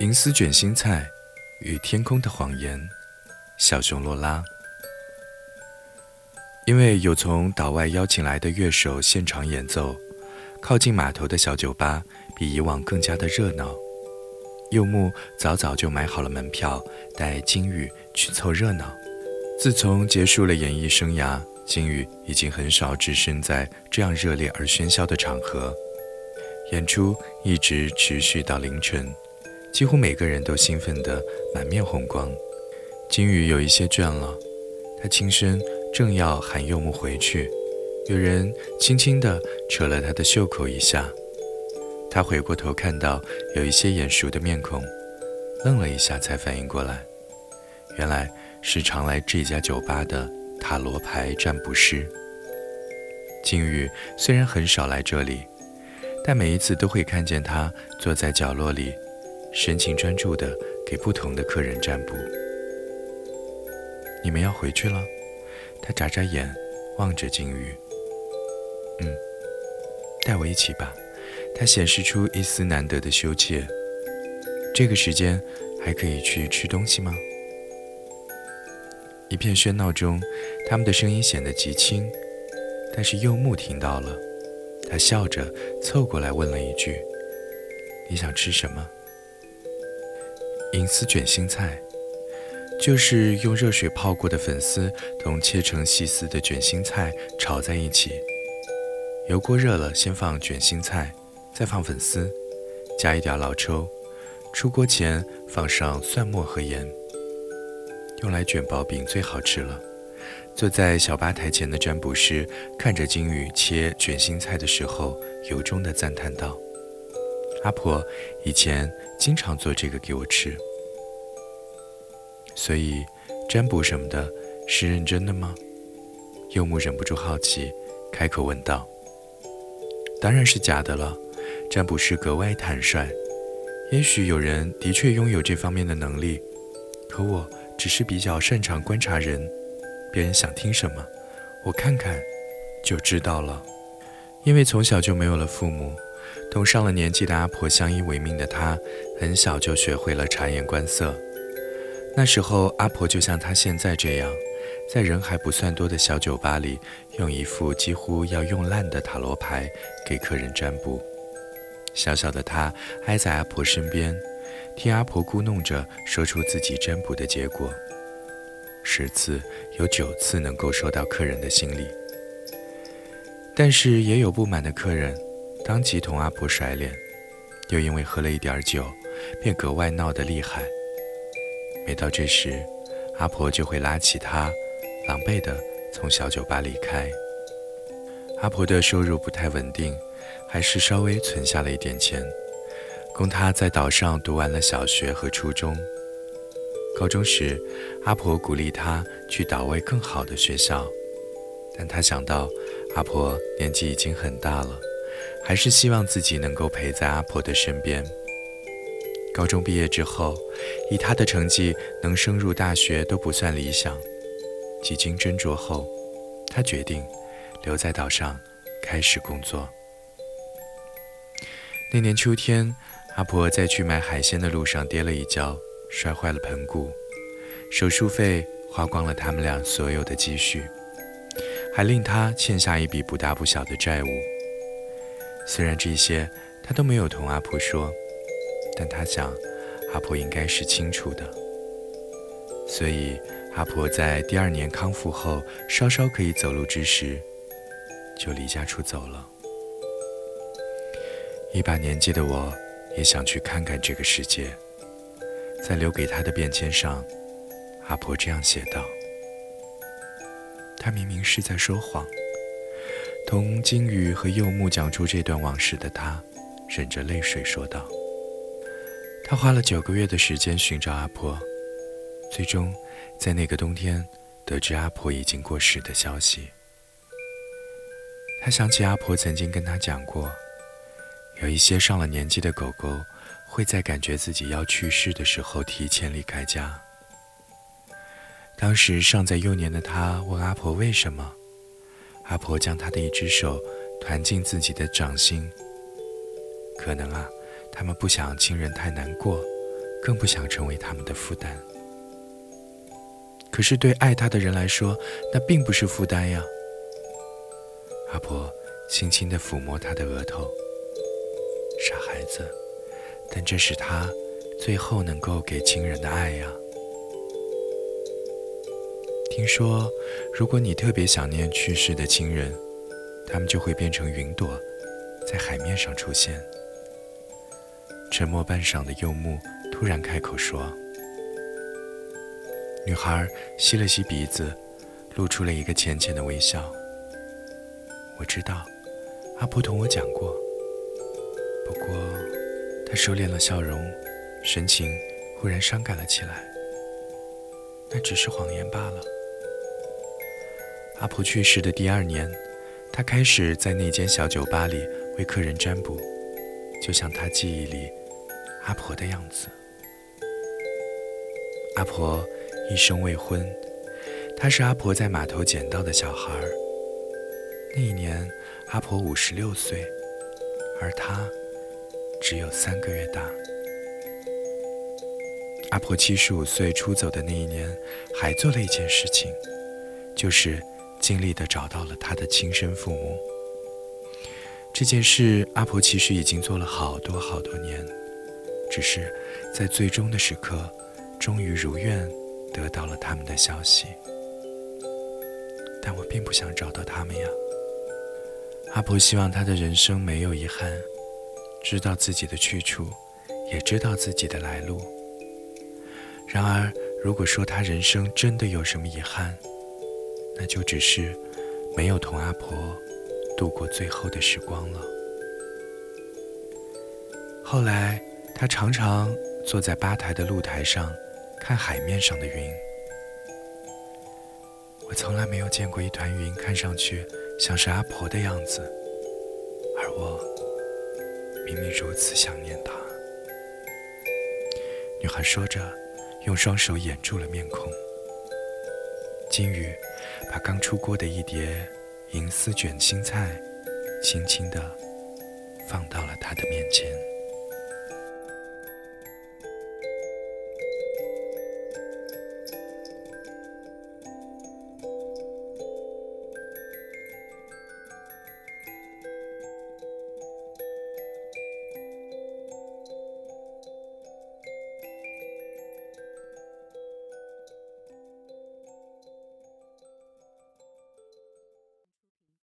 银丝卷心菜与天空的谎言，小熊洛拉。因为有从岛外邀请来的乐手现场演奏，靠近码头的小酒吧比以往更加的热闹。柚木早早就买好了门票，带金宇去凑热闹。自从结束了演艺生涯，金宇已经很少置身在这样热烈而喧嚣的场合，演出一直持续到凌晨。几乎每个人都兴奋得满面红光，金宇有一些倦了，他轻声正要喊柚木回去，有人轻轻地扯了他的袖口一下，他回过头看到有一些眼熟的面孔，愣了一下才反应过来，原来是常来这家酒吧的塔罗牌占卜师。金宇虽然很少来这里，但每一次都会看见他坐在角落里。神情专注地给不同的客人占卜。你们要回去了？他眨眨眼，望着金鱼。嗯，带我一起吧。他显示出一丝难得的羞怯。这个时间还可以去吃东西吗？一片喧闹中，他们的声音显得极轻，但是柚木听到了。他笑着凑过来问了一句：“你想吃什么？”银丝卷心菜，就是用热水泡过的粉丝同切成细丝的卷心菜炒在一起。油锅热了，先放卷心菜，再放粉丝，加一点老抽。出锅前放上蒜末和盐。用来卷薄饼最好吃了。坐在小吧台前的占卜师看着金宇切卷心菜的时候，由衷地赞叹道。阿婆以前经常做这个给我吃，所以占卜什么的是认真的吗？柚木忍不住好奇，开口问道：“当然是假的了。”占卜师格外坦率。也许有人的确拥有这方面的能力，可我只是比较擅长观察人，别人想听什么，我看看就知道了。因为从小就没有了父母。同上了年纪的阿婆相依为命的他，很小就学会了察言观色。那时候，阿婆就像他现在这样，在人还不算多的小酒吧里，用一副几乎要用烂的塔罗牌给客人占卜。小小的他挨在阿婆身边，听阿婆咕哝着说出自己占卜的结果。十次有九次能够说到客人的心里，但是也有不满的客人。当即同阿婆甩脸，又因为喝了一点酒，便格外闹得厉害。每到这时，阿婆就会拉起他，狼狈地从小酒吧离开。阿婆的收入不太稳定，还是稍微存下了一点钱，供他在岛上读完了小学和初中。高中时，阿婆鼓励他去岛外更好的学校，但他想到阿婆年纪已经很大了。还是希望自己能够陪在阿婆的身边。高中毕业之后，以他的成绩，能升入大学都不算理想。几经斟酌后，他决定留在岛上开始工作。那年秋天，阿婆在去买海鲜的路上跌了一跤，摔坏了盆骨，手术费花光了他们俩所有的积蓄，还令他欠下一笔不大不小的债务。虽然这些他都没有同阿婆说，但他想，阿婆应该是清楚的。所以，阿婆在第二年康复后，稍稍可以走路之时，就离家出走了。一把年纪的我，也想去看看这个世界。在留给他的便签上，阿婆这样写道：“他明明是在说谎。”同金鱼和柚木讲出这段往事的他，忍着泪水说道：“他花了九个月的时间寻找阿婆，最终在那个冬天得知阿婆已经过世的消息。他想起阿婆曾经跟他讲过，有一些上了年纪的狗狗会在感觉自己要去世的时候提前离开家。当时尚在幼年的他问阿婆为什么。”阿婆将他的一只手团进自己的掌心。可能啊，他们不想亲人太难过，更不想成为他们的负担。可是对爱他的人来说，那并不是负担呀。阿婆轻轻地抚摸他的额头，傻孩子，但这是他最后能够给亲人的爱呀。听说，如果你特别想念去世的亲人，他们就会变成云朵，在海面上出现。沉默半晌的柚木突然开口说：“女孩吸了吸鼻子，露出了一个浅浅的微笑。我知道，阿婆同我讲过。不过，她收敛了笑容，神情忽然伤感了起来。那只是谎言罢了。阿婆去世的第二年。”他开始在那间小酒吧里为客人占卜，就像他记忆里阿婆的样子。阿婆一生未婚，他是阿婆在码头捡到的小孩。那一年，阿婆五十六岁，而他只有三个月大。阿婆七十五岁出走的那一年，还做了一件事情，就是。尽力地找到了他的亲生父母。这件事，阿婆其实已经做了好多好多年，只是在最终的时刻，终于如愿得到了他们的消息。但我并不想找到他们呀。阿婆希望他的人生没有遗憾，知道自己的去处，也知道自己的来路。然而，如果说他人生真的有什么遗憾，那就只是没有同阿婆度过最后的时光了。后来，他常常坐在吧台的露台上，看海面上的云。我从来没有见过一团云看上去像是阿婆的样子，而我明明如此想念她。女孩说着，用双手掩住了面孔。金鱼把刚出锅的一碟银丝卷心菜，轻轻地放到了他的面前。